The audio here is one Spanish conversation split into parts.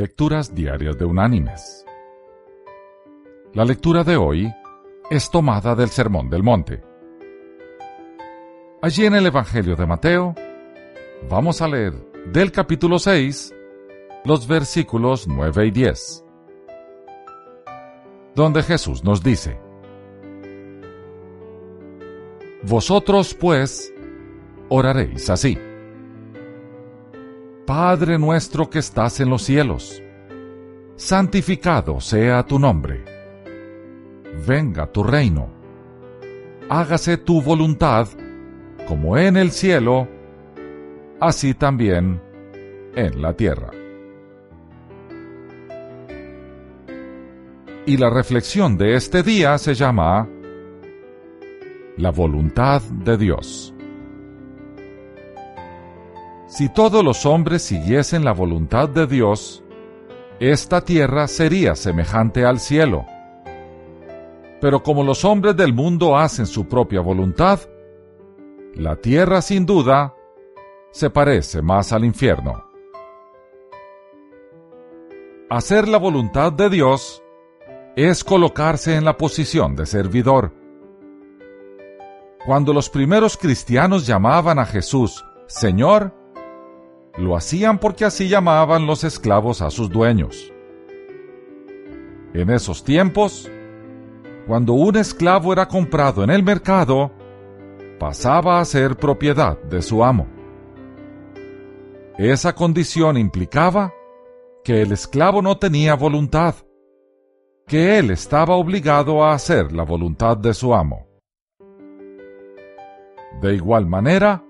Lecturas Diarias de Unánimes. La lectura de hoy es tomada del Sermón del Monte. Allí en el Evangelio de Mateo, vamos a leer del capítulo 6 los versículos 9 y 10, donde Jesús nos dice, Vosotros pues oraréis así. Padre nuestro que estás en los cielos, santificado sea tu nombre. Venga tu reino. Hágase tu voluntad, como en el cielo, así también en la tierra. Y la reflexión de este día se llama La voluntad de Dios. Si todos los hombres siguiesen la voluntad de Dios, esta tierra sería semejante al cielo. Pero como los hombres del mundo hacen su propia voluntad, la tierra sin duda se parece más al infierno. Hacer la voluntad de Dios es colocarse en la posición de servidor. Cuando los primeros cristianos llamaban a Jesús Señor, lo hacían porque así llamaban los esclavos a sus dueños. En esos tiempos, cuando un esclavo era comprado en el mercado, pasaba a ser propiedad de su amo. Esa condición implicaba que el esclavo no tenía voluntad, que él estaba obligado a hacer la voluntad de su amo. De igual manera,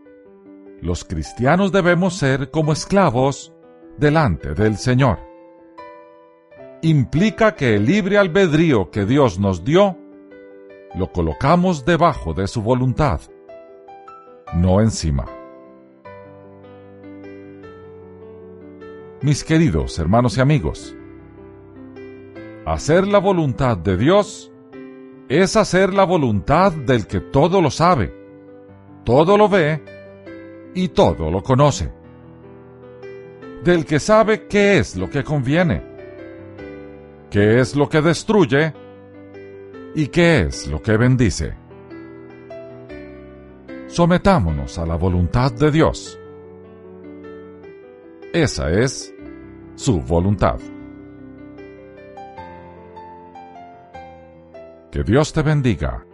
los cristianos debemos ser como esclavos delante del Señor. Implica que el libre albedrío que Dios nos dio lo colocamos debajo de su voluntad, no encima. Mis queridos hermanos y amigos, hacer la voluntad de Dios es hacer la voluntad del que todo lo sabe, todo lo ve y todo lo conoce. Del que sabe qué es lo que conviene, qué es lo que destruye y qué es lo que bendice. Sometámonos a la voluntad de Dios. Esa es su voluntad. Que Dios te bendiga